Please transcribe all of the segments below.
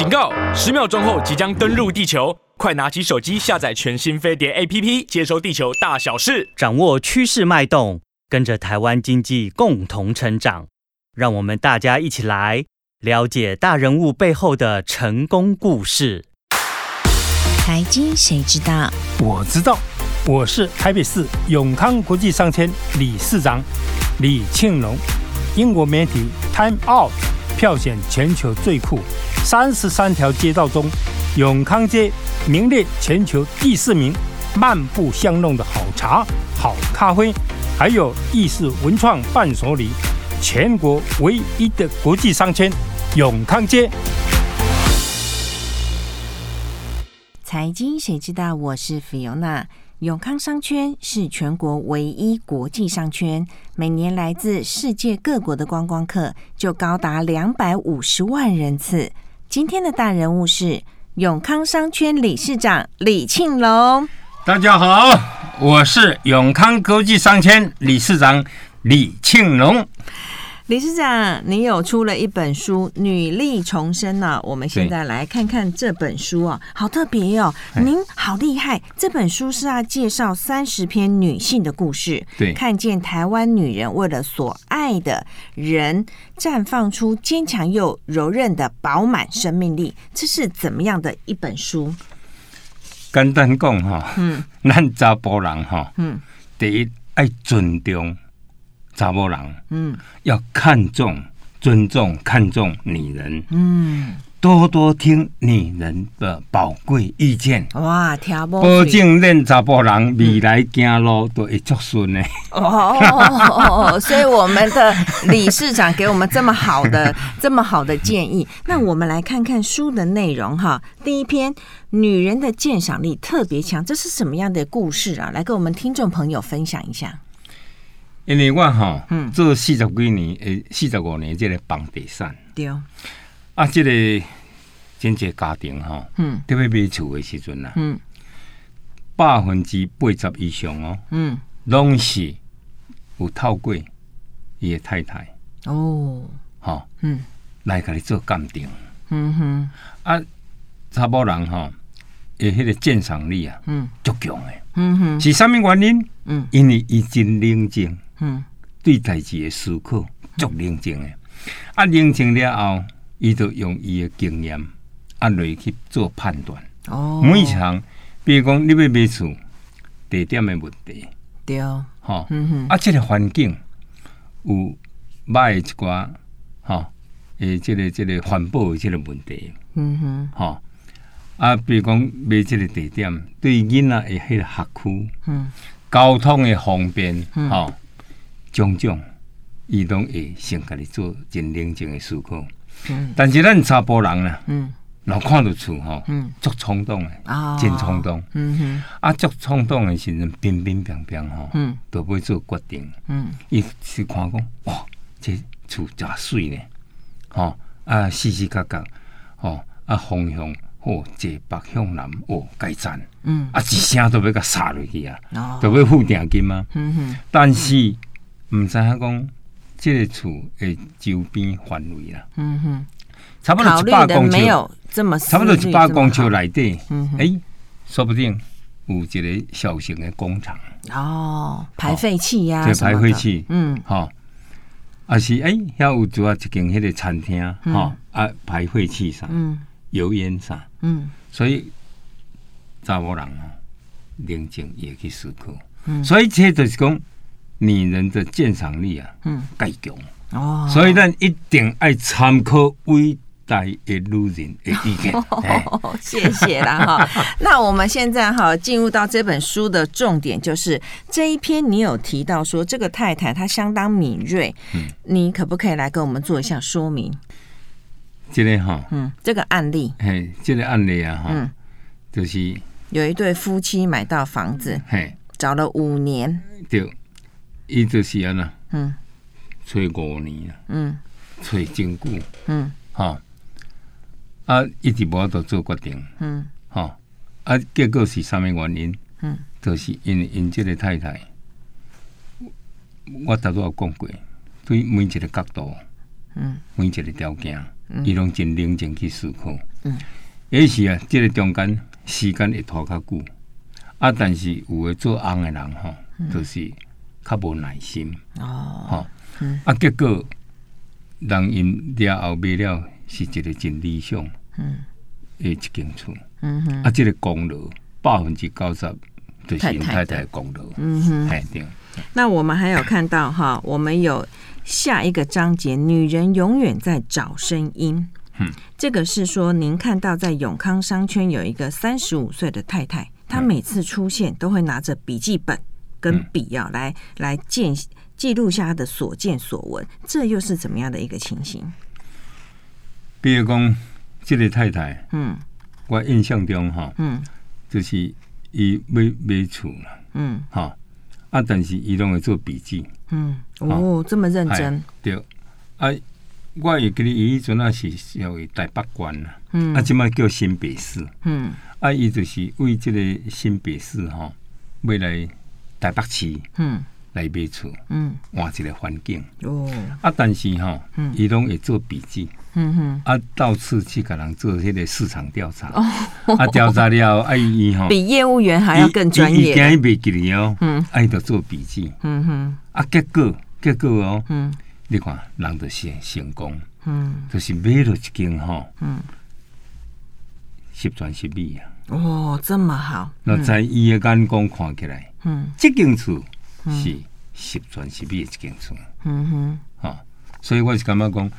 警告！十秒钟后即将登陆地球，快拿起手机下载全新飞碟 APP，接收地球大小事，掌握趋势脉动，跟着台湾经济共同成长。让我们大家一起来了解大人物背后的成功故事。财经谁知道？我知道，我是台北市永康国际商圈理事长李庆龙。英国媒体 Time Out 票选全球最酷三十三条街道中，永康街名列全球第四名。漫步香浓的好茶、好咖啡，还有意式文创伴手礼，全国唯一的国际商圈永康街。财经谁知道？我是 Fiona。永康商圈是全国唯一国际商圈，每年来自世界各国的观光客就高达两百五十万人次。今天的大人物是永康商圈理事长李庆龙。大家好，我是永康国际商圈理事长李庆龙。理事长，你有出了一本书《女力重生》呢？我们现在来看看这本书啊，好特别哦！您好厉害，这本书是要介绍三十篇女性的故事，对，看见台湾女人为了所爱的人，绽放出坚强又柔韧的饱满生命力。这是怎么样的一本书？简单讲哈，嗯，咱查甫人哈，嗯，第一爱尊重。查某人，嗯，要看重、尊重、看重女人，嗯，多多听女人的宝贵意见，哇，听不，保证恁查某人未来走路都会足顺的。哦哦哦，所以我们的理事长给我们这么好的、这么好的建议。那我们来看看书的内容哈。第一篇，女人的鉴赏力特别强，这是什么样的故事啊？来跟我们听众朋友分享一下。因为我哈做四十几年，诶，四十五年，即个房地产，对。啊，这个经济家庭吼，嗯，特别买厝的时阵呐，嗯，百分之八十以上哦，嗯，拢是有透过伊的太太哦，哈，嗯，来甲你做鉴定，嗯哼，啊，查某人哈，诶，迄个鉴赏力啊，嗯，足强诶，嗯哼，是啥物原因？嗯，因为伊真冷静。嗯，对代志的思考足冷静的，啊，冷静了后，伊就用伊的经验啊来去做判断。哦，每一项，比如讲你要买厝，地点的问题，对，哈，嗯哼，啊，这个环境有歹一寡，哈，诶，这个即个环保的这个问题，嗯哼，哈，啊，比如讲买即个地点，对囡仔的迄个学区，嗯，交通的方便，哈。种种，伊拢会先家己做真冷静的思考。嗯，但是咱查甫人啦，嗯，老看到厝吼，嗯，足冲动的，啊，真冲动，嗯哼，啊，足冲动的时阵，乒乒乓乓吼，嗯，都不会做决定，嗯，伊是看讲，哇，这厝真水呢，吼，啊，时时刻刻，吼，啊，方向，哦，坐北向南，哦，该赞，嗯，啊，一声都要甲杀落去啊，哦，都要付定金啊，嗯哼，但是。唔知影讲，即个厝诶周边范围啦，嗯哼，差不多一百公尺，差不多一百公尺内底，嗯哼，说不定有一个小型的工厂，哦，排废气呀，这排废气，嗯，吼、哦，啊是诶，遐、欸、有主要一间迄个餐厅，哈、嗯。哦，啊排废气啥，嗯，油烟啥，嗯，所以查某人啊，冷静也去思考，嗯，所以这就是讲。女人的鉴赏力啊，嗯，介强哦，所以咱一定爱参考伟大的女人的意见。哦、谢谢啦哈。那我们现在哈进入到这本书的重点，就是这一篇你有提到说这个太太她相当敏锐，嗯，你可不可以来跟我们做一下说明？这个哈，嗯，这个案例，嘿，这个案例啊，哈，嗯，就是有一对夫妻买到房子，嘿，找了五年，对。伊就是安那，嗯，找五年啊，嗯，找真久，嗯，哈，啊，一直无法度做决定，嗯，哈，啊，结果是啥物原因？嗯，就是因为因即个太太，我头拄有讲过，对每一个角度，嗯，每一个条件，伊拢真冷静去思考。嗯，也是啊，这个中间时间会拖较久，啊，但是有诶做翁诶人吼，就是较无耐心。哦，吼，啊，结果人因了后买了是一个真理想。嗯，诶，一间厝。嗯哼，啊，这个功劳百分之九十都是太太功劳。嗯哼，对。那我们还有看到哈，我们有下一个章节，女人永远在找声音。嗯，这个是说您看到在永康商圈有一个三十五岁的太太，她每次出现都会拿着笔记本跟笔啊来来见记录下他的所见所闻，这又是怎么样的一个情形？比如讲，这个太太，嗯，我印象中哈，嗯，就是伊买买厝了，嗯，哈。啊！但是伊拢会做笔记。嗯，哦，这么认真。对，啊，我也记得伊迄阵啊是属于台北县啦。嗯。啊，即摆叫新北市。嗯。啊，伊就是为这个新北市吼，未来台北市。嗯。来买厝。嗯。换一个环境。哦。啊，但是吼，伊拢会做笔记。嗯哼，啊，到处去给人做迄个市场调查，哦、啊，调查了，啊，伊吼比业务员还要更专业。伊惊伊袂记哩哦，嗯，哎，就做笔记，嗯哼，啊，结果结果哦，嗯，你看人就成成功，嗯，就是买了一间吼，嗯，十全十美啊，哦，这么好，那在伊的眼光看起来，嗯，这间厝是十全十美的一间厝，嗯哼，啊，所以我是感觉讲。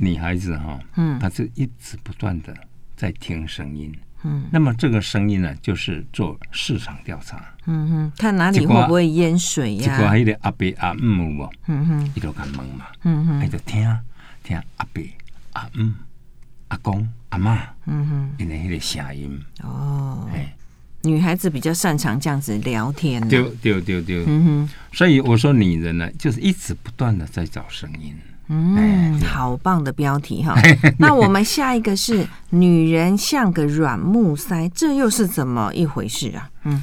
女孩子哈，嗯，她是一直不断的在听声音，嗯，那么这个声音呢，就是做市场调查，嗯哼，看哪里会不会淹水呀？结果还有阿伯阿姆，嗯哼，伊都敢问嘛，嗯哼，伊就听听阿伯阿姆阿公阿妈，嗯哼，因为那个声音，哦，哎，女孩子比较擅长这样子聊天，丢丢丢丢，嗯哼，所以我说女人呢，就是一直不断的在找声音。嗯，好棒的标题哈。那我们下一个是女人像个软木塞，这又是怎么一回事啊？嗯，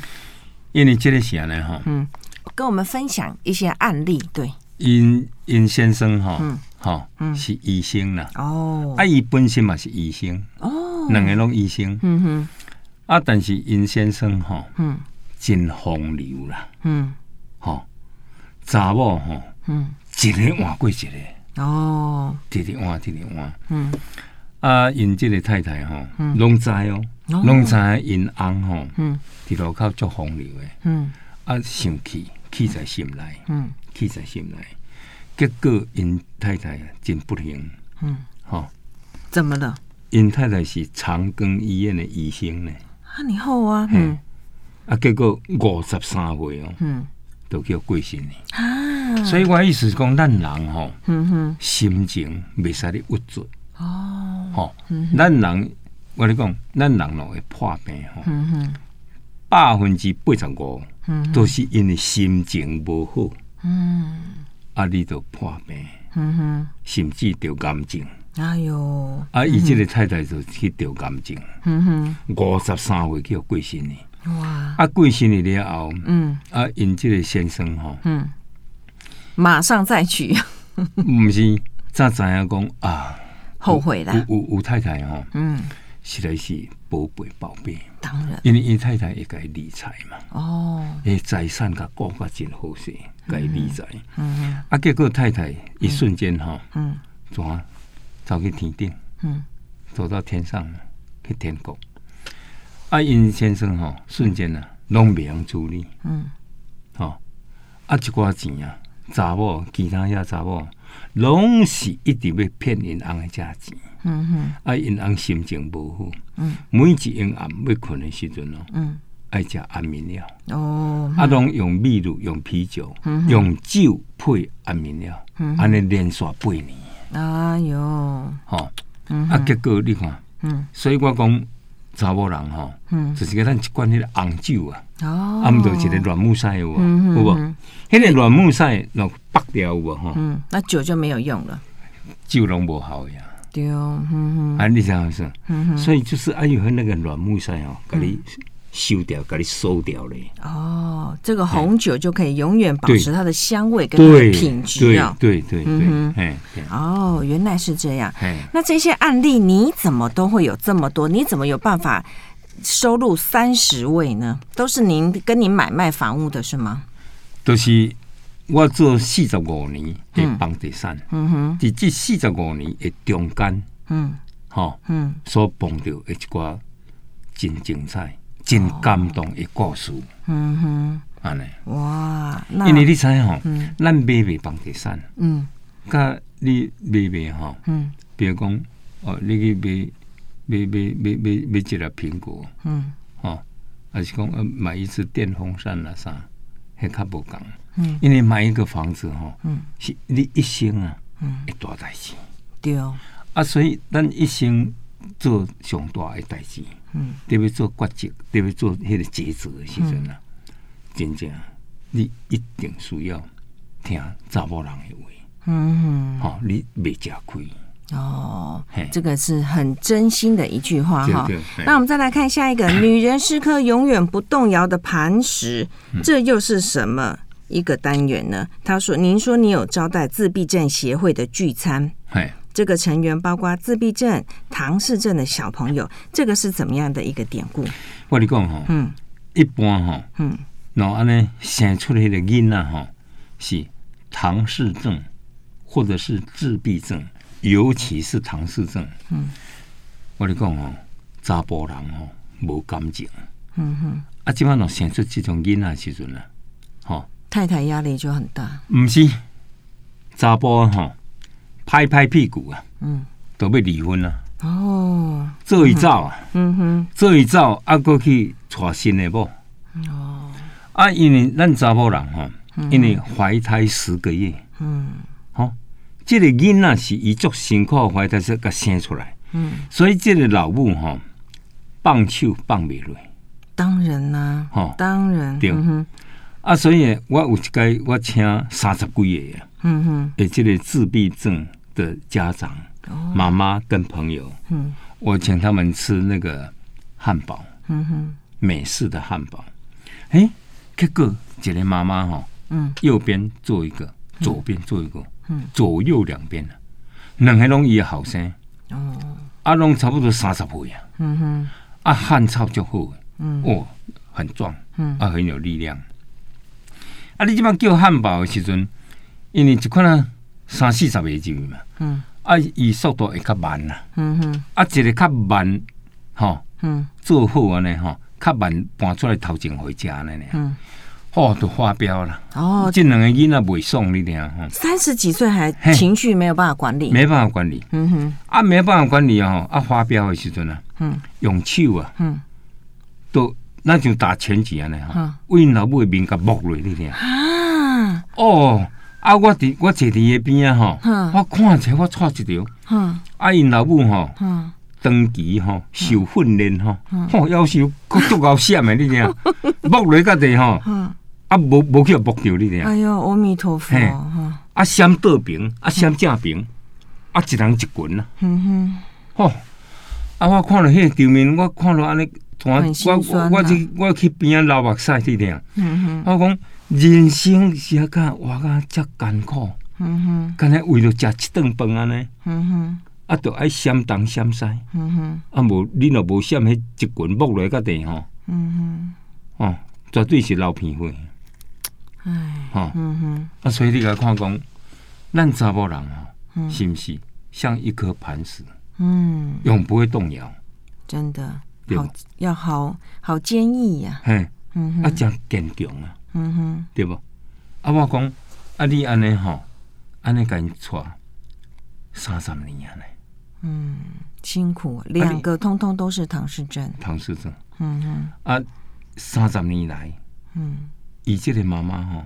因为这个写呢？哈，嗯，跟我们分享一些案例。对，殷殷先生哈，嗯哈，是医生啦。哦，啊，伊本身嘛是医生。哦，两个拢医生。嗯哼，啊，但是殷先生哈，嗯，真风流啦。嗯，哈，查某吼，嗯，一日换过一日。哦，一日换，一日换。嗯，啊，因这个太太吼，拢知哦，拢知因翁吼，嗯，伫路口足风流诶，嗯，啊，生气，气在心内，嗯，气在心内。结果因太太真不幸，嗯，吼，怎么了？因太太是长庚医院的医生呢。啊，你好啊，嗯，啊，结果五十三岁哦，嗯，都叫过身呢。啊。所以我意思是讲，咱人吼，心情袂使你郁卒哦。吼，咱人我跟你讲，咱人咯会破病吼，嗯哼百分之八十五都是因为心情无好。嗯，啊，你都破病，嗯哼，甚至得癌症。哎呦，啊，伊即个太太就去得癌症。嗯哼，五十三岁叫过身呢。哇，啊，过身了后，嗯，啊，因即个先生吼，嗯。马上再娶，毋是咋知影讲啊？后悔啦。有有太太哈，嗯，实在是宝贝宝贝，当然，因为伊太太也该理财嘛。哦，诶，财产甲顾法真好势，该理财。嗯啊，结果太太一瞬间哈，嗯，怎啊，走去天顶，嗯，走到天上去天国。啊，殷先生哈，瞬间啊，拢袂用处理，嗯，好，啊，一寡钱啊。查某，其他遐查某，拢是一直要骗因翁的价钱。嗯哼，啊，因翁心情无好。嗯，每一昏暗要困的时阵哦，嗯，爱食安眠药。哦，啊，拢用秘鲁、用啤酒、用酒配安眠药，安尼连续八年。哎哟，吼，啊，结果你看，嗯，所以我讲。查某人吼，就是个咱一罐迄个红酒啊，哦啊，毋着一个软木塞有无？有无？迄个软木塞若拔掉有无？吼，那酒就没有用了，酒拢无效呀。对哦，嗯嗯，啊，你想想，所以就是哎呦，那个软木塞哦，甲你收掉，给你收掉嘞。哦，这个红酒就可以永远保持它的香味跟它的品质啊。对对对，嗯，哦，原来是这样。那这些案例你怎么都会有这么多？你怎么有办法收入三十位呢？都是您跟您买卖房屋的是吗？都是我做四十五年的房地产，嗯哼，在这四十五年的中间，嗯，好，嗯，所碰到的一寡真精彩。真感动的故事，嗯哼，安尼。哇，因为你知吼，咱买卖房地产，嗯，甲你买卖吼，嗯，比如讲，哦，你去买买买买买买一个苹果，嗯，哦，还是讲呃买一支电风扇啦啥，还较无共，嗯，因为买一个房子吼，嗯，是你一生啊，嗯，一大代志，对。哦，啊，所以咱一生做上大的代志。嗯，特别做抉择，特别做迄个抉择的时阵啊，真正你一定需要听查某人的话。嗯，好，你别吃亏。哦，这个是很真心的一句话哈。那我们再来看下一个，女人是颗永远不动摇的磐石，这又是什么一个单元呢？他说：“您说你有招待自闭症协会的聚餐。”这个成员包括自闭症、唐氏症的小朋友，这个是怎么样的一个典故？我跟你讲哈，嗯，一般哈，嗯，然后安尼生出来的囡仔哈，是唐氏症或者是自闭症，尤其是唐氏症。嗯，我跟你讲哦，查甫人哦，无感情。嗯哼，啊，基本上生出这种囡仔时阵呢，哈，太太压力就很大。唔是，查甫哈。拍拍屁股啊，嗯，都要离婚了哦。这一招啊，嗯哼，这一招啊，过去娶新的不？哦，啊，因为咱查某人哈，因为怀胎十个月，嗯，好，这个囡仔是一足辛苦怀胎才个生出来，嗯，所以这个老母哈，放手放不落。当然啦，哈，当然，对，啊，所以我有一个我请三十几个啊。嗯哼，诶，这个自闭症的家长、妈妈跟朋友，嗯，我请他们吃那个汉堡，嗯哼，美式的汉堡，哎，这个姐姐妈妈哈，嗯，右边做一个，左边做一个，嗯，左右两边两个拢伊的后生，哦，啊，拢差不多三十岁啊，嗯哼，啊，汉草就好，嗯，哦，很壮，嗯，啊，很有力量，啊，你这边叫汉堡的时阵。因为一款啊三四十个字嘛，嗯，啊，伊速度会较慢啦，嗯哼，啊，一个较慢，吼，嗯，做好安尼吼，较慢搬出来头前回家呢，嗯，哦，都发飙了，哦，这两个囡仔袂爽你听，哈，三十几岁还情绪没有办法管理，没办法管理，嗯哼，啊，没办法管理哦，啊，发飙的时阵啊，嗯，用手啊，嗯，都那就打拳击安尼哈，为因老母的面甲剥落你听，啊，哦。啊！我伫我坐伫伊边啊，吼，我看起我错一条，啊！因老母吼，长期吼受训练吼，吼夭寿佫足够闪的，你听，剥落个地吼，啊，无无去木掉你听。哎呦，阿弥陀佛！啊，闪倒平，啊，闪正平，啊，一人一棍啊。嗯哼，吼，啊，我看到迄个场面，我看到安尼，我我我去我去边啊流目屎，你听。我讲。人生是啊甲活甲遮艰苦，嗯哼，干那为了食一顿饭安尼，嗯哼，啊，着爱闪东闪西，嗯哼，啊，无你若无闪迄一棍剥落个地吼，嗯哼，哦，绝对是流鼻血，哎，哈，嗯哼，啊，所以你来看讲，咱查某人吼，是毋是像一颗磐石，嗯，永不会动摇，真的，好，要好好坚毅呀，嘿，嗯哼，啊，真坚强啊。嗯哼，对不？啊，我讲啊，你安尼吼，安尼甲因娶三十年安尼，嗯，辛苦，两个通通都是唐氏症，唐氏症，嗯哼，啊，三十年来，嗯，伊即个妈妈吼，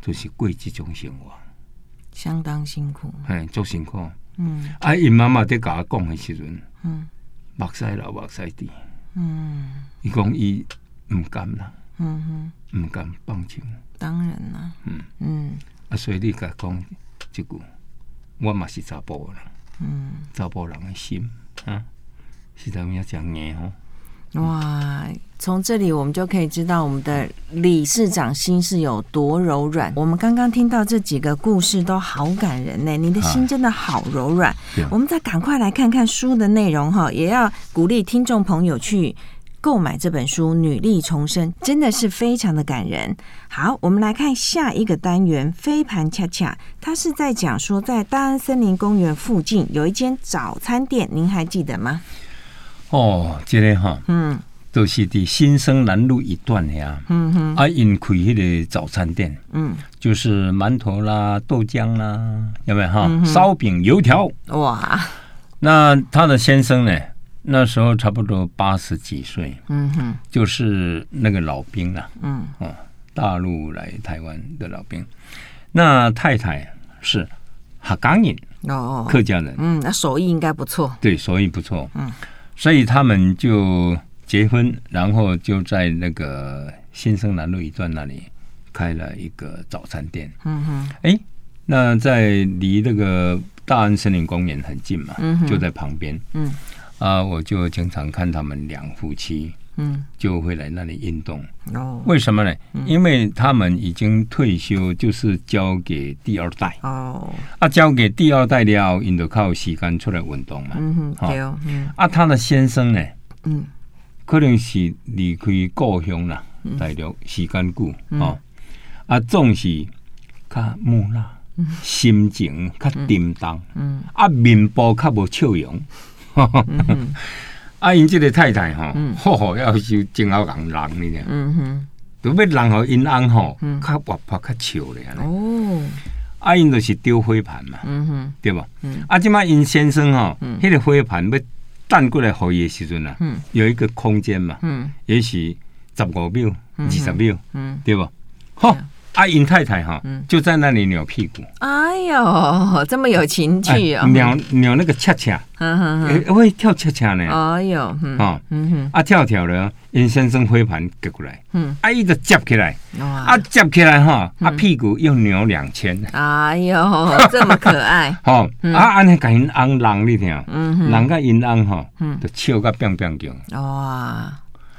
就是过这种生活，相当辛苦，嘿，足辛苦，嗯，啊，因妈妈在甲我讲的时阵，嗯，目屎流，目屎滴，嗯，伊讲伊唔甘啦。嗯哼，唔敢放弃。当然啦，嗯。嗯，啊，所以你甲讲这句，我嘛是查甫人，嗯，查甫人的心啊，是怎样讲硬吼？哇！从这里我们就可以知道我们的理事长心是有多柔软。我们刚刚听到这几个故事都好感人呢，你的心真的好柔软。我们再赶快来看看书的内容哈，也要鼓励听众朋友去购买这本书《女力重生》，真的是非常的感人。好，我们来看下一个单元《飞盘恰恰》，它是在讲说在大安森林公园附近有一间早餐店，您还记得吗？哦，记得哈，嗯。就是在新生南路一段呀，嗯哼，啊，因开迄个早餐店，嗯，就是馒头啦、豆浆啦，有没有哈？烧饼、油条，哇！那他的先生呢？那时候差不多八十几岁，嗯哼，就是那个老兵了，嗯，哦，大陆来台湾的老兵。那太太是客家人，哦，客家人，嗯，那手艺应该不错，对，手艺不错，嗯，所以他们就。结婚，然后就在那个新生南路一段那里开了一个早餐店。嗯哼，哎，那在离那个大安森林公园很近嘛，嗯哼，就在旁边。嗯，啊，我就经常看他们两夫妻，嗯，就会来那里运动。哦，为什么呢？因为他们已经退休，就是交给第二代。哦，啊，交给第二代了，因就靠时间出来运动嘛。嗯哼，对哦。嗯，啊，他的先生呢？嗯。可能是离开故乡啦，大陆时间久哦，啊，总是较木讷，心情较沉重，啊，面部较无笑容，啊，因这个太太哈，好好要是真好人人呢，嗯哼，都要人好因安吼，较活泼较笑咧，哦，啊，因就是丢飞盘嘛，嗯哼，对吧？啊，即马因先生吼，迄个飞盘要。弹过来后的时阵啊，有一个空间嘛，也许十五秒、二十秒，对无？好，阿英太太哈，就在那里扭屁股。哎呦，这么有情趣哦！扭扭那个恰恰，会跳恰恰呢。哎呦，啊，啊跳跳了，尹先生挥盘给过来，阿姨就接起来，啊接起来哈，啊屁股又扭两圈。哎呦，这么可爱。好，啊安尼甲因翁人你听，人甲因翁哈，就笑甲变变叫。哇，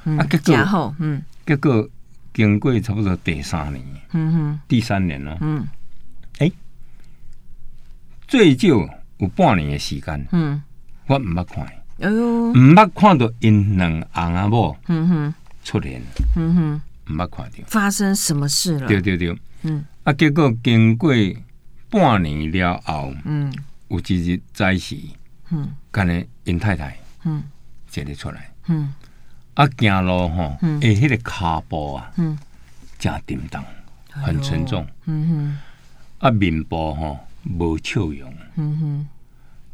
啊结果，嗯，结果经过差不多第三年，嗯哼，第三年了，嗯，哎，最少有半年的时间，嗯，我唔捌看，哎呦，唔捌看到因两翁仔某，嗯哼，出现，嗯哼，唔捌看到。发生什么事了？对对对，嗯，啊，结果经过半年了后，嗯，有一日早时，嗯，干呢因太太，嗯，坐了出来，嗯，啊，行路吼，诶，迄个骹步啊，嗯，真沉重，很沉重，嗯哼，啊，面部吼无笑容，嗯哼。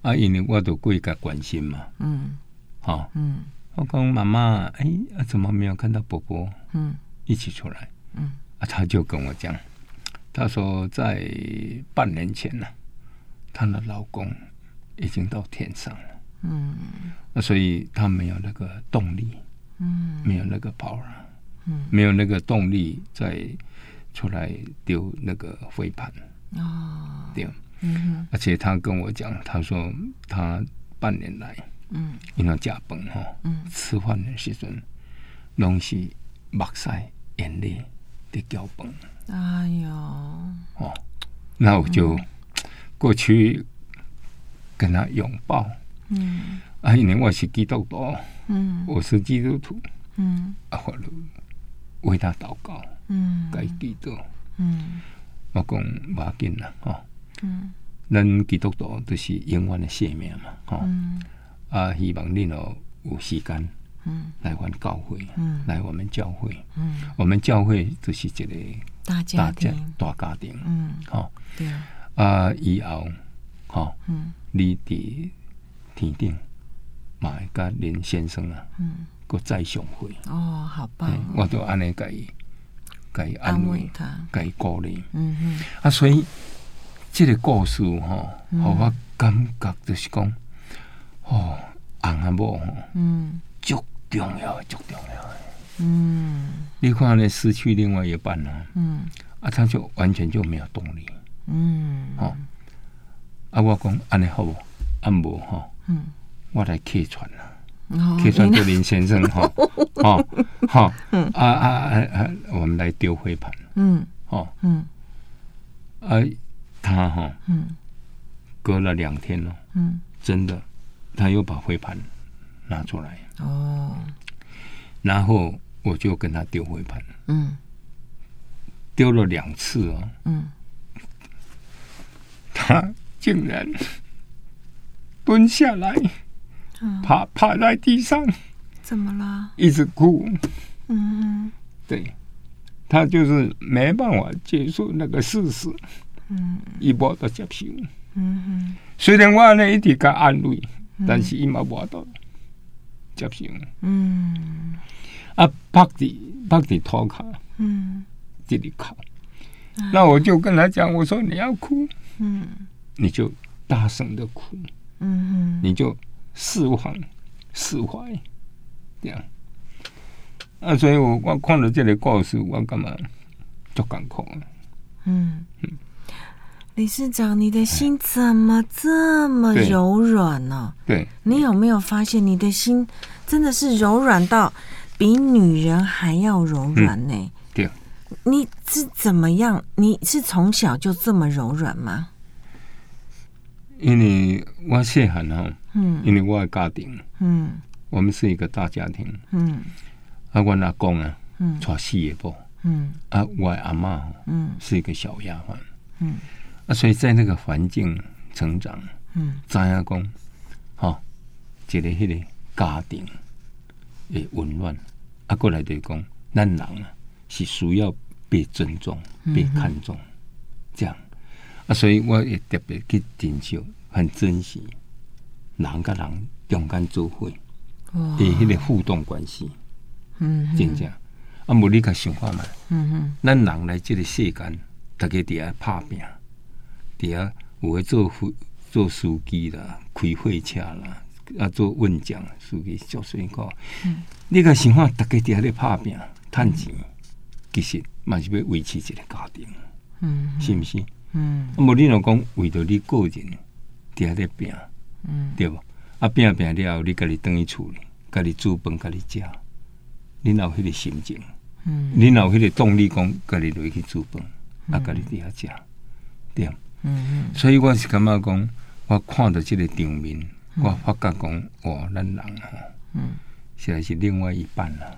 啊，因为我都过去关心嘛，嗯，好，嗯，我讲妈妈，哎，啊，怎么没有看到伯伯？嗯，一起出来，嗯，啊，他就跟我讲，他说在半年前呢，她的老公已经到天上了，嗯，那所以她没有那个动力，嗯，没有那个 power，嗯，没有那个动力再出来丢那个飞盘，哦，对。嗯，而且他跟我讲，他说他半年来，嗯，因为加班哈，嗯，吃饭的时阵，拢是目屎眼泪的交崩。哎呦，哦，那我就过去跟他拥抱，嗯，啊，因为我是基督徒，嗯，我是基督徒，嗯，啊，我为他祷告，嗯，该基督，嗯，我讲不要紧了，哦。嗯，咱基督徒都是永远的性命嘛，吼、嗯，啊，希望恁哦有时间，嗯，来阮教会，嗯，来我们教会，嗯，我们教会就是一个大家庭，大家庭，嗯，吼，对。啊，啊，以后，吼，嗯，你伫天顶，嘛会甲林先生啊，嗯，搁再相会，哦，好棒，我都安尼甲伊，甲伊安慰他，甲伊鼓励，嗯嗯，啊，所以。这个故事哈，让我感觉就是讲，哦，翁仔某吼，嗯，足重要，足重要。嗯，你看呢，失去另外一半呢，嗯，啊，他就完全就没有动力。嗯，哦，啊，我讲安尼好不？安无哈，嗯，我来客串啦。客串就林先生哈，哦，好，啊啊啊啊，我们来丢灰盘，嗯，哦，嗯，啊，他哈，嗯，隔了两天了，嗯，真的，他又把灰盘拿出来，哦，然后我就跟他丢灰盘，嗯，丢了两次哦，嗯，他竟然蹲下来。趴趴在地上，怎么了？一直哭。嗯，对，他就是没办法接受那个事实。嗯，一波都接受。嗯，虽然我呢一直给安慰，但是伊嘛无法度接受。嗯，啊，趴地趴地拖卡。嗯，这里靠。那我就跟他讲，我说你要哭，嗯，你就大声的哭。嗯，你就。释放、释怀，这样啊，所以我我看了这个故事，我干嘛就感动了。嗯嗯，理事长，你的心怎么这么柔软呢？对，你有没有发现你的心真的是柔软到比女人还要柔软呢？对，你是怎么样？你是从小就这么柔软吗？因为我细汉哈，嗯，因为我的家庭，嗯，我们是一个大家庭，嗯，啊，我阿公啊，嗯，带四个婆，嗯，啊，我阿妈，嗯，是一个小丫鬟，嗯，啊，所以在那个环境成长，嗯，张阿公，哈，一个迄个家庭的温暖，啊，过来就讲，咱人啊是需要被尊重、被看重，这样。啊，所以我也特别去珍惜，很珍惜人甲人中间做伙诶迄个互动关系，嗯，真正。啊，无你甲想法嘛，嗯哼，咱人来即个世间，逐个伫遐拍拼，伫遐有诶做做司机啦，开货车啦，啊，做运将司机做水果，嗯，你个想法，逐个伫遐咧拍拼趁钱，其实嘛是要维持一个家庭，嗯，是毋是？嗯，啊，无你若讲为着你个人，伫遐咧拼，嗯，对无？啊，拼拼了后，你家己等于厝里，家己煮饭，家己食，你有迄个心情，嗯，你有迄个动力，讲家己落去煮饭，啊，家己伫遐食，对，嗯嗯，所以我是感觉讲，我看到即个场面，我发觉讲，哇，咱人哈，嗯，现在是另外一半了，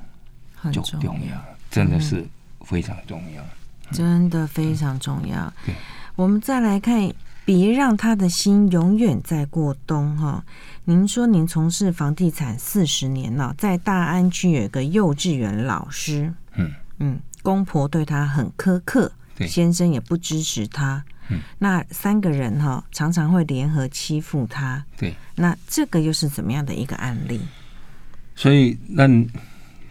很重要，真的是非常重要，真的非常重要，对。我们再来看，别让他的心永远在过冬哈。您说您从事房地产四十年了，在大安区有一个幼稚园老师，嗯。嗯，公婆对他很苛刻，对。先生也不支持他，嗯，那三个人哈常常会联合欺负他，对，那这个又是怎么样的一个案例？所以那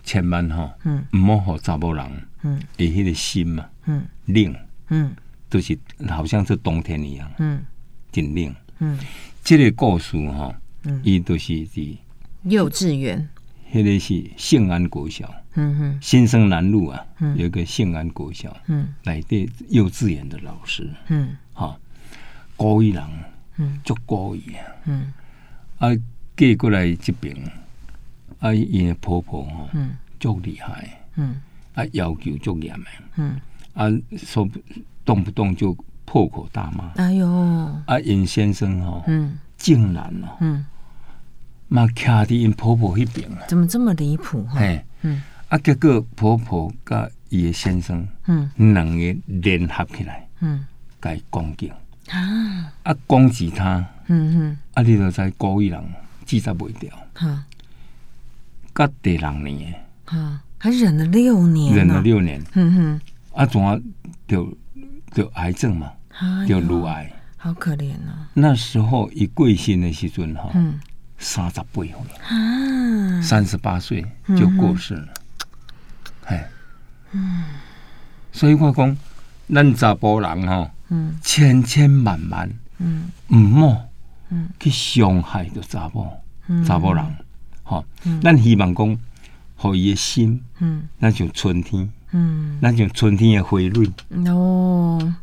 千万哈，嗯，唔好找某人，嗯，有迄个心嘛，嗯，冷，嗯。就是好像是冬天一样，嗯，真冷，嗯，这个故事哈，嗯，伊都是的幼稚园，迄个是信安国小，嗯哼，新生南路啊，嗯，有一个信安国小，嗯，来对幼稚园的老师，嗯，哈，高一人，嗯，足高一啊，嗯，啊，嫁过来这边，啊，伊的婆婆哈，嗯，足厉害，嗯，啊，要求足严的，嗯，啊，说。动不动就破口大骂，哎呦！啊，尹先生哦，嗯，竟然哦，嗯，嘛卡伫因婆婆那边啊，怎么这么离谱？哎，嗯，啊，结果婆婆甲伊的先生，嗯，两个联合起来，嗯，该攻击。啊，啊，攻击他，嗯哼，啊，你都在故意人记在不掉，哈，甲第六年，哈，还忍了六年，忍了六年，嗯哼，啊，怎啊就。得癌症嘛，得乳癌，好可怜啊！那时候一贵姓的时阵哈，三十八岁。啊，三十八岁就过世了，哎，嗯，所以我讲，咱查甫人哈，嗯，千千万万，嗯，唔好，嗯，去伤害着查甫，查甫人，哈，咱希望讲，互伊的心，嗯，那像春天。嗯，那像春天的花蕊。哦，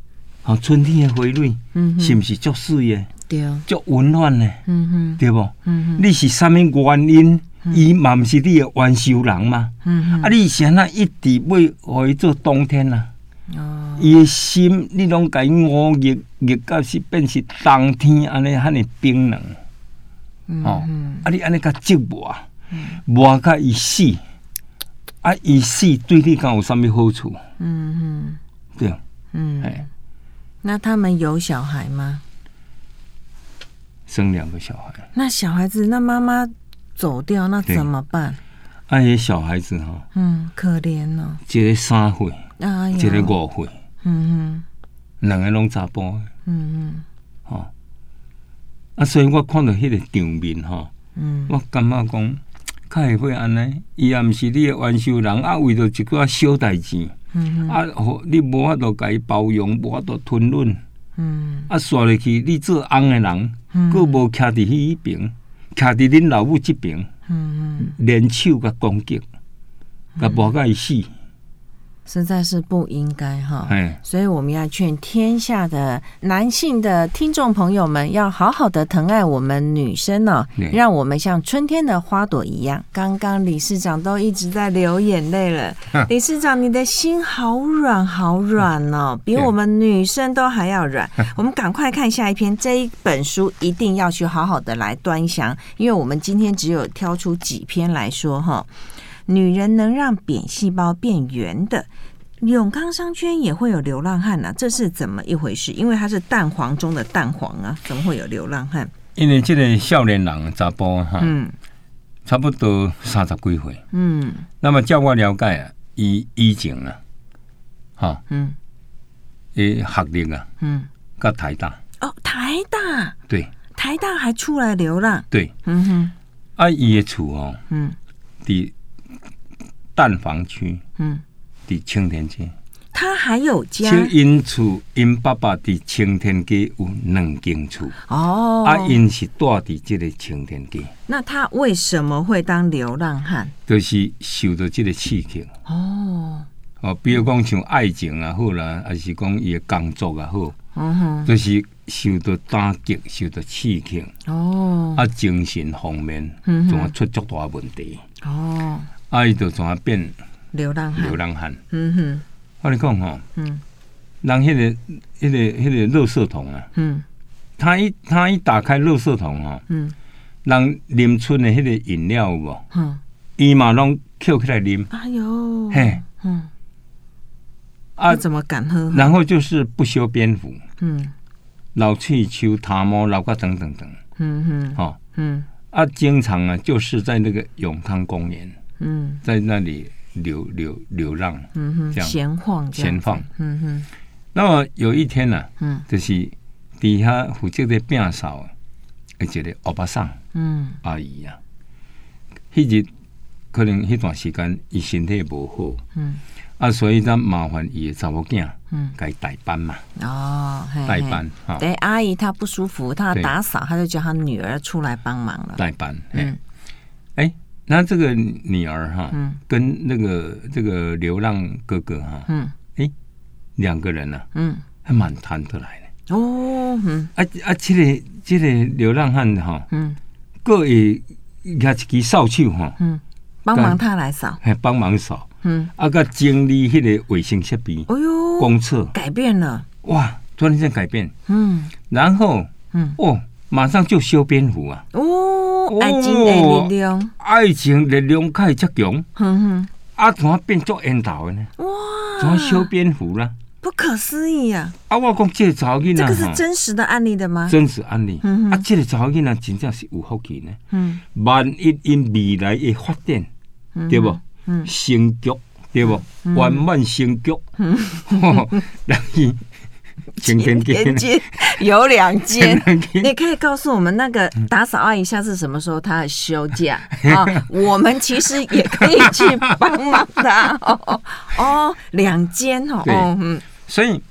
好，春天的花蕊，嗯，是不是足水的？对，足温暖的，嗯哼，对不？嗯哼，你是啥物原因伊嘛毋是你的元首人嘛？嗯，啊，你现在一直要互伊做冬天啊？哦，伊的心你拢甲伊熬热热到是变是冬天安尼，安尼冰冷。哦，啊，你安尼甲折磨，磨甲伊死，啊，伊死对你敢有啥物好处？嗯哼，对，嗯，哎，那他们有小孩吗？生两个小孩。那小孩子，那妈妈。走掉那怎么办？那些小孩子哈，嗯，可怜哦。一个三岁，一个五岁，嗯哼，两个拢查甫，嗯嗯，哦，啊，所以我看到迄个场面哈，嗯，我感觉讲，较会安尼，伊也毋是你的冤仇人，啊，为着一寡小代志，啊，你无法度甲伊包容，无法度吞忍，嗯，啊，煞入去，你做翁的人，佫无徛伫迄边。徛伫恁老母即边，联手甲攻击，甲无甲伊死。实在是不应该哈，所以我们要劝天下的男性的听众朋友们，要好好的疼爱我们女生呢，让我们像春天的花朵一样。刚刚理事长都一直在流眼泪了，理事长你的心好软好软哦，比我们女生都还要软。我们赶快看下一篇，这一本书一定要去好好的来端详，因为我们今天只有挑出几篇来说哈。女人能让扁细胞变圆的，永康商圈也会有流浪汉呢、啊？这是怎么一回事？因为它是蛋黄中的蛋黄啊，怎么会有流浪汉？因为这个少年人查甫哈，嗯，差不多三十几岁，嗯，那么照我了解啊，以以前啊，哈，嗯，诶，学历啊，嗯，个台大。哦，台大？对，台大还出来流浪，对，嗯哼，啊，伊的厝哦，嗯，第。蛋黄区，嗯，在青田街，他还有家。因厝因爸爸在青田街有两间厝。哦，啊，因是住伫这个青田街。那他为什么会当流浪汉？就是受到这个刺激。哦。哦，比如讲像爱情也好啦，还是讲伊的工作也好，嗯哼，就是受到打击、受到刺激。哦，啊，精神方面嗯总要出足大问题。哦。阿伊就怎啊变流浪汉？流浪汉。嗯哼，我跟你讲吼，嗯，人迄个、迄个、迄个垃圾桶啊，嗯，他一他一打开垃圾桶哈，嗯，人啉出的迄个饮料有无？嗯，伊嘛拢捡起来啉。哎呦，嘿，嗯，啊，怎么敢喝？然后就是不修边幅，嗯，老气球、塔毛、老瓜等等等，嗯哼，哦，嗯，啊，经常啊，就是在那个永康公园。嗯，在那里流流流浪，嗯哼，这样。闲晃闲晃，嗯哼。那么有一天呢、啊，嗯，就是底下负责的变嫂，而且的欧巴桑，嗯，阿姨呀、啊，迄日可能迄段时间伊身体无好，嗯，啊，所以咱麻烦伊的查某囝，嗯，该代班嘛，哦，代班哈。对，阿姨她不舒服，她要打扫，她就叫她女儿出来帮忙了，代班，嗯，哎、欸。那这个女儿哈，跟那个这个流浪哥哥哈，嗯，哎，两个人呢，嗯，还蛮谈得来的哦，嗯，啊啊，这个这个流浪汉哈，嗯，各也拿一支扫帚哈，嗯，帮忙他来扫，还帮忙扫，嗯，啊个经理那个卫生设备，哎呦，公厕。改变了，哇，突然间改变，嗯，然后，嗯，哦，马上就修边幅啊，哦。爱情的力量，爱情力量可以这强。啊，怎么变做烟头的呢？哇，怎么修蝙蝠了？不可思议呀！啊，我讲这个查某囡仔，这个是真实的案例的吗？真实案例。啊，这个查某囡仔真正是有福气呢。嗯，万一因未来的发展，对不？嗯，成局对不？圆满成局。嗯，然后。青田街有两间，你可以告诉我们那个打扫阿姨下次什么时候她休假啊？我们其实也可以去帮忙的哦。哦，两间哦，嗯，所以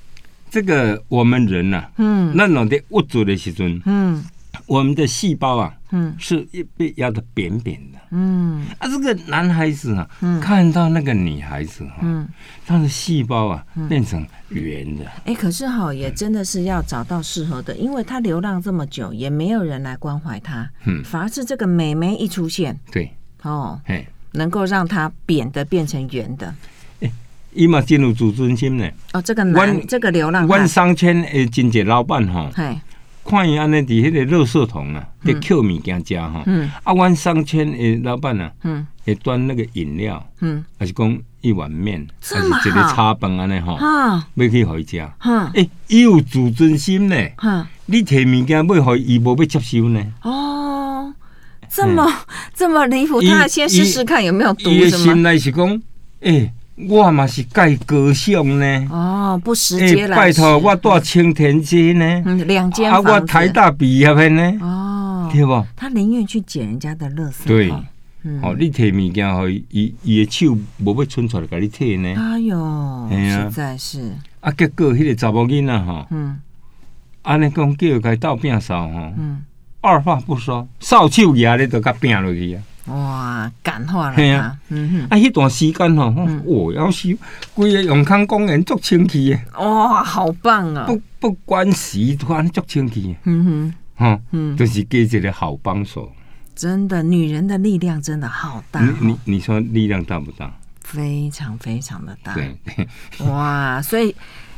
这个我们人呐，嗯，那种的物主的时阵，嗯。我们的细胞啊，嗯，是被压的扁扁的，嗯，啊，这个男孩子啊，嗯，看到那个女孩子哈，嗯，他的细胞啊，变成圆的，哎，可是哈，也真的是要找到适合的，因为他流浪这么久，也没有人来关怀他，嗯，反而是这个美眉一出现，对，哦，嘿，能够让他扁的变成圆的。哎，伊嘛进入自尊心呢。哦，这个男，这个流浪汉，阮商圈诶，真济老板哈。看伊安尼伫迄个垃圾桶啊，伫捡物件食哈。啊，阮商圈诶老板啊，会端那个饮料，还是讲一碗面，还是一个炒饭安尼吼，要去互伊食。诶，伊有自尊心呢。你摕物件要互伊，无要接受呢。哦，这么这么离谱，他先试试看有没有毒，是吗？伊心内是讲，诶。我嘛是盖高尚呢。哦，不直接来。拜托，我住青田街呢。嗯，两间房子。啊，我台大毕业的呢。哦，对不？他宁愿去捡人家的垃圾。对。哦，你摕物件，互伊，伊的手无要伸出来，甲你摕呢。哎呦，实在是。啊，结果迄个查某囡仔吼，嗯，安尼讲叫伊斗摒扫吼，嗯，二话不说，扫帚牙咧就甲摒落去啊。哇，感化了啊。嗯哼，啊，迄段时间吼，我要是规个永康公园足清气诶。哇，好棒啊！不不管时段足清气。嗯哼，哈，嗯，就是给一个好帮手。真的，女人的力量真的好大。你你你说力量大不大？非常非常的大。对，哇，所以。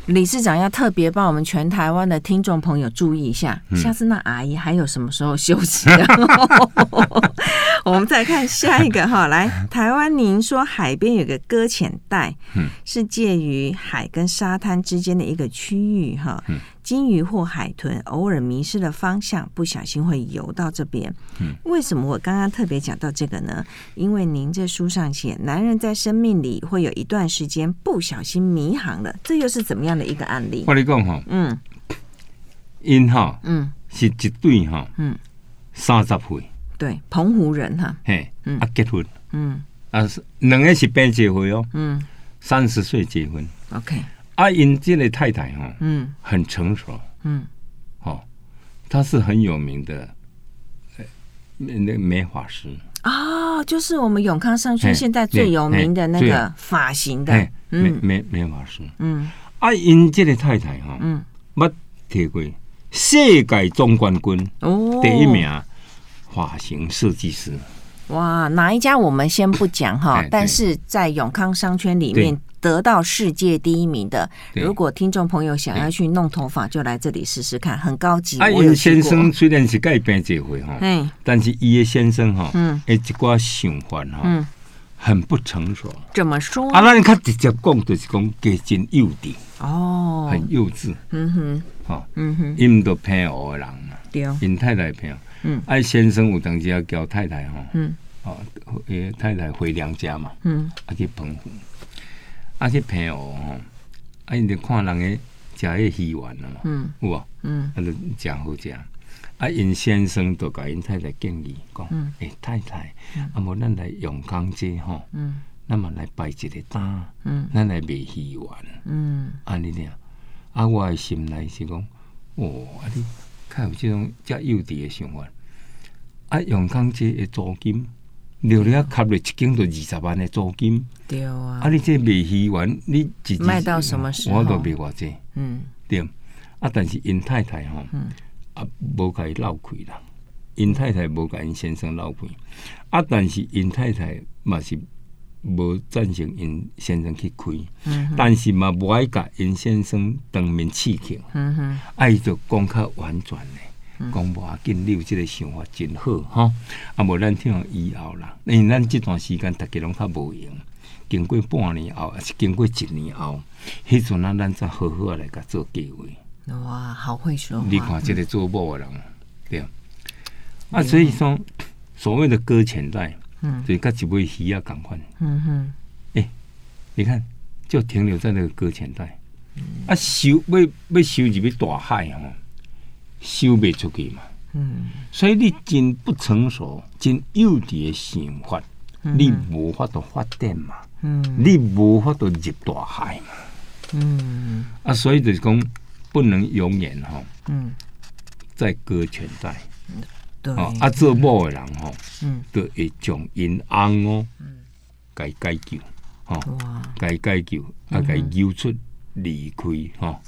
理事长要特别帮我们全台湾的听众朋友注意一下，下次那阿姨还有什么时候休息？我们再看下一个哈，来台湾，您说海边有个搁浅带，是介于海跟沙滩之间的一个区域哈。鲸鱼或海豚偶尔迷失了方向，不小心会游到这边。嗯，为什么我刚刚特别讲到这个呢？因为您在书上写，男人在生命里会有一段时间不小心迷航了，这又是怎么样的一个案例？我跟你讲哈，嗯，因哈，嗯，是一对哈，嗯，三十岁，对，澎湖人哈，嘿，嗯，啊结婚，嗯，啊是两个是变结婚哦，嗯，三十岁结婚，OK。阿英这类太太哈，嗯，很成熟，嗯，哦，她是很有名的，那那美发师。啊，就是我们永康商圈现在最有名的那个发型的，美美美发师，嗯，阿英这类太太哈，嗯，捌提过世界总冠军哦，第一名发型设计师，哇，哪一家我们先不讲哈，但是在永康商圈里面。得到世界第一名的，如果听众朋友想要去弄头发，就来这里试试看，很高级。阿英先生虽然是改变这回哈，但是伊的先生哈，嗯，一寡想法哈，嗯，很不成熟。怎么说？啊，那你看直接讲就是讲给真幼稚。哦，很幼稚。嗯哼，哦，嗯哼，因都偏学的人嘛，对，因太太偏，嗯，哎，先生有当时要叫太太哈，嗯，哦，太太回娘家嘛，嗯，啊去澎湖。啊，去朋友吼，啊，因着看人诶食迄鱼丸啊嘛，嗯，有无？嗯，啊，着诚好食。啊，因先生都甲因太太建议讲，诶、嗯欸，太太，嗯、啊，无咱来永康街吼，嗯，咱嘛来摆一个摊，嗯，咱来卖鱼丸，嗯，安尼俩，啊，我诶心内是讲，哦，啊，你较有即种遮幼稚诶想法，啊，永康街诶租金。留了啊，卡了一间都二十万诶租金。对啊。啊，你这卖鱼丸，你自己卖到什么时候？我都卖偌济。嗯。对。啊，但是因太太吼，嗯、啊，无甲伊闹开啦。因太太无甲因先生闹开。啊，但是因太太嘛是无赞成因先生去开。嗯。但是嘛无爱甲因先生当面刺激。啊，伊就讲较婉转嘞。讲无要紧，你有这个想法真好吼！啊，无咱听以后啦，因为咱这段时间大家拢较无闲，经过半年后，还是经过一年后，迄阵啊，咱才好好来甲做计划。哇，好会说话！你看这个做某的人，嗯、对啊，啊所以说所谓的搁浅带，嗯，就甲一尾鱼啊共款。嗯哼，哎、欸，你看，就停留在那个搁浅带，嗯、啊，收要要收入去大海吼。收不出去嘛？嗯，所以你真不成熟、真幼稚的想法，嗯、你无法度发展嘛？嗯，你无法度入大海。嘛？嗯，啊，所以就是讲不能永远哈，嗯，在搁浅带，对，啊，做某的人哈，嗯，都会将因翁哦，嗯，该解救，哈，哇，该解救，啊，该救出离开哈，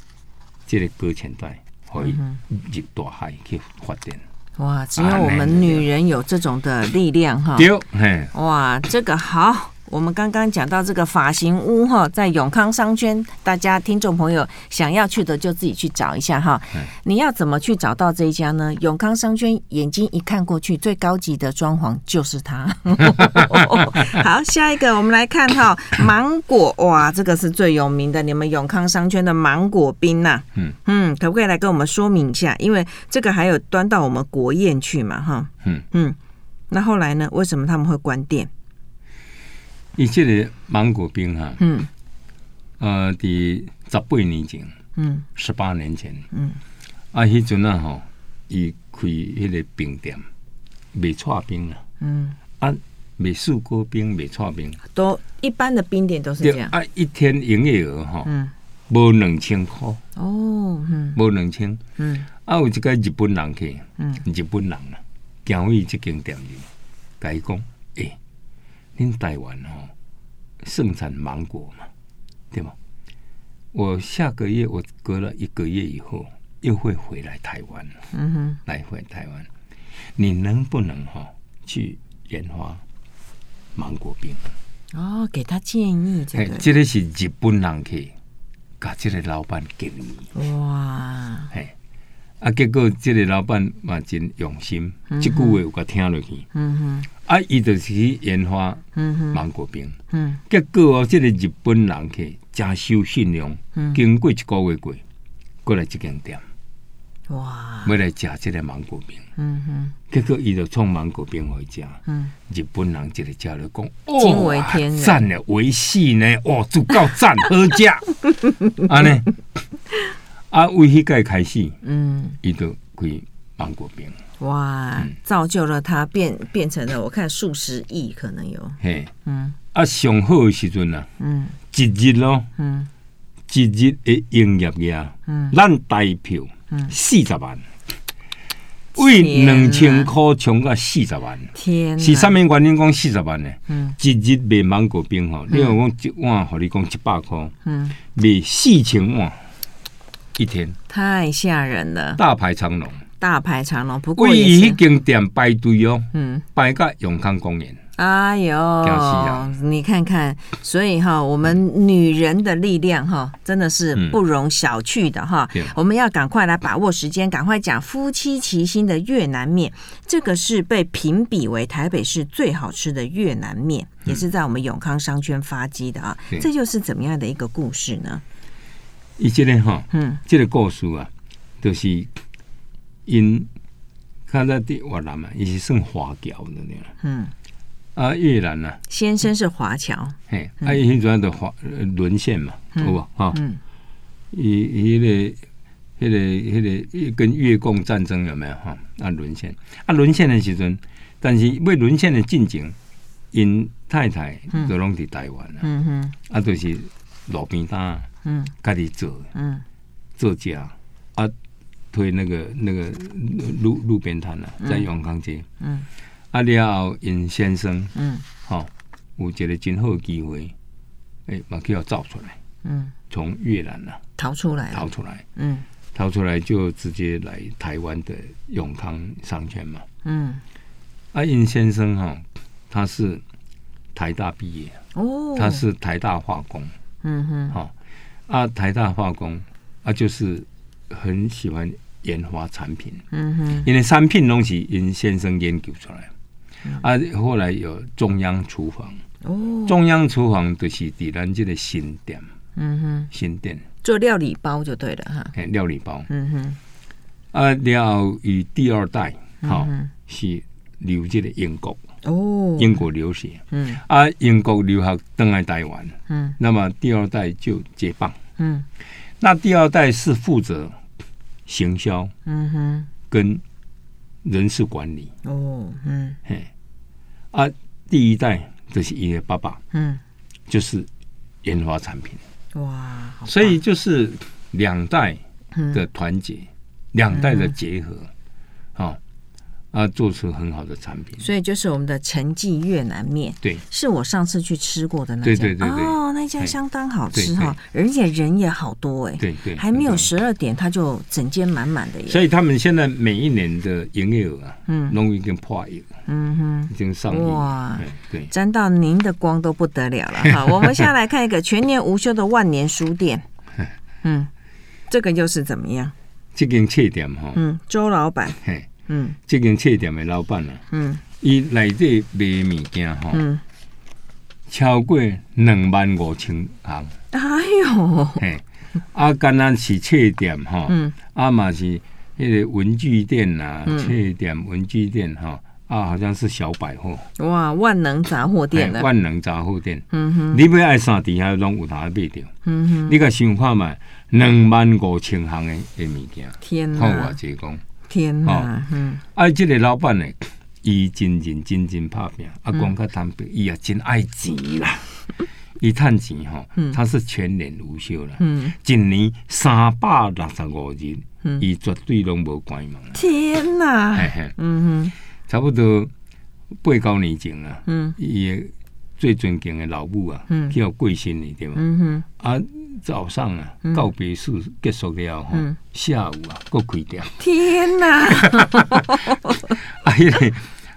这个搁浅带。可以入大海去发展。哇，只有我们女人有这种的力量哈。对，嘿，哇，这个好。我们刚刚讲到这个发型屋哈，在永康商圈，大家听众朋友想要去的就自己去找一下哈。你要怎么去找到这一家呢？永康商圈眼睛一看过去，最高级的装潢就是它。好，下一个我们来看哈，芒果哇，这个是最有名的，你们永康商圈的芒果冰呐。嗯嗯，可不可以来跟我们说明一下？因为这个还有端到我们国宴去嘛哈。嗯嗯，那后来呢？为什么他们会关店？伊即个芒果冰哈，嗯，呃，伫十八年前，嗯，十八年前，嗯，啊，迄阵啊，吼，伊开迄个冰店，卖剉冰啊，嗯，啊，卖四果冰，卖剉冰，都一般的冰店都是这样，啊，一天营业额哈，嗯，无两千块，哦，嗯，无两千，嗯，啊，有一个日本人去，嗯，日本人啊，行去即间店里，甲伊讲，诶。恁台湾哦，盛产芒果嘛，对吗？我下个月我隔了一个月以后又会回来台湾，嗯哼，来回台湾，你能不能哈去研发芒果冰？哦，给他建议，这个，这个是日本人去，甲这个老板建议，哇，嘿。啊！结果这个老板嘛真用心，这句话有甲听落去。嗯哼，啊，伊就是去研发芒果冰。嗯，结果哦，这个日本人去诚守信用。嗯，经过一个月过，过来这间店。哇！要来吃这个芒果冰。嗯哼，结果伊就创芒果冰回家。嗯，日本人这个食了讲，惊为天人，赞了，维系呢，哦，足够赞，好食。安尼。啊，为迄个开始，嗯，伊就开芒果冰，哇，嗯、造就了它变变成了，我看数十亿可能有，嘿，嗯，啊，上好的时阵啊，嗯，一日咯，嗯，一日的营业额，嗯，咱代票，嗯，四十万，为两千块冲到四十万，天，是啥物原因讲四十万呢？嗯，一日卖芒果冰吼，你讲一碗，和你讲一百块，嗯，卖四千碗。一天太吓人了，大排长龙，大排长龙。不过一间店排队哦，嗯，排个永康公园。哎呦，你看看，所以哈，我们女人的力量哈，真的是不容小觑的哈。嗯、我们要赶快来把握时间，赶快讲夫妻齐心的越南面。这个是被评比为台北市最好吃的越南面，嗯、也是在我们永康商圈发迹的啊。嗯、这就是怎么样的一个故事呢？伊即个吼，嗯，这个故事啊，就是因看在的越南嘛，伊是算华侨的呢，嗯，啊越南呐，先生是华侨，嘿，啊伊主要的华沦陷嘛，好无？吼？嗯，伊伊个迄个迄个跟越共战争有没有？哈？啊沦陷，啊沦陷的时阵，但是未沦陷的进程，因太太都拢伫台湾啊，嗯哼，啊就是路边摊。嗯，家己做，嗯，做家啊，推那个那个路路边摊啊，在永康街，嗯，啊了后尹先生，嗯，好，有一个真好的机会，哎，马上要造出来，嗯，从越南啊逃出来，逃出来，嗯，逃出来就直接来台湾的永康商圈嘛，嗯，啊尹先生哈，他是台大毕业，哦，他是台大化工，嗯哼，好。啊，台大化工啊，就是很喜欢研发产品。嗯哼，因为产品东西因先生研究出来。嗯、啊，后来有中央厨房。哦，中央厨房就是在咱这个新店。嗯哼，新店做料理包就对了哈。哎，料理包。嗯哼，啊，然后与第二代好、嗯、哼是留这个英国。哦，英国留学，嗯，啊，英国留学登来台湾，嗯，那么第二代就接棒，嗯，那第二代是负责行销，嗯哼，跟人事管理，哦，嗯，嘿，啊，第一代就是爷爷爸爸，嗯，就是研发产品，哇，所以就是两代的团结，两代的结合，啊。啊，做出很好的产品。所以就是我们的陈记越南面，对，是我上次去吃过的那家，对对对对。哦，那家相当好吃哈，而且人也好多哎，对对，还没有十二点，他就整间满满的耶。所以他们现在每一年的营业额啊，嗯，都已经破亿，嗯哼，已经上亿。哇，对，沾到您的光都不得了了哈。我们下来看一个全年无休的万年书店，嗯，这个又是怎么样？这间切点哈，嗯，周老板，嘿，嗯，这间册店的老板啊，嗯，伊内底卖物件吼，嗯，超过两万五千行，哎呦，嘿，啊，刚刚是册店哈，嗯，啊嘛是迄个文具店呐，册店文具店哈，啊，好像是小百货，哇，万能杂货店，万能杂货店，嗯哼，你要爱啥底下拢有他卖掉，嗯哼，你个想看嘛？两万五千行的的物件，天哪！看我这讲，天哪！嗯，啊，这个老板呢，伊真真真真拍拼，啊，讲较坦白，伊也真爱钱啦。伊趁钱吼，他是全年无休啦。嗯，一年三百六十五日，伊绝对拢无关门。天哪！嗯哼，差不多八九年前啊，嗯，伊最尊敬的老母啊，嗯，叫贵心的对吧？嗯哼，啊。早上啊，告别式结束了吼，下午啊，搁开店。天哪！啊，迄个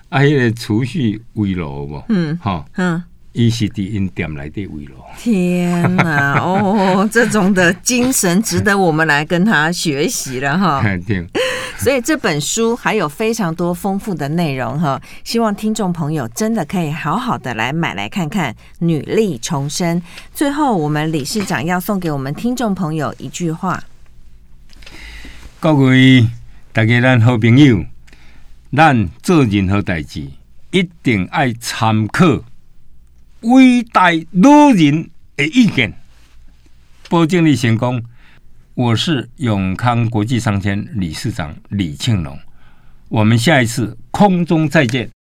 啊，迄个储蓄围炉无？嗯，哈，嗯，伊是伫因店内底围炉。天哪！哦，这种的精神值得我们来跟他学习了哈。对。所以这本书还有非常多丰富的内容哈，希望听众朋友真的可以好好的来买来看看《女力重生》。最后，我们理事长要送给我们听众朋友一句话：各位大家，咱好朋友，咱做任何代志一定爱参考伟大女人的意见，保证你成功。我是永康国际商圈理事长李庆龙，我们下一次空中再见。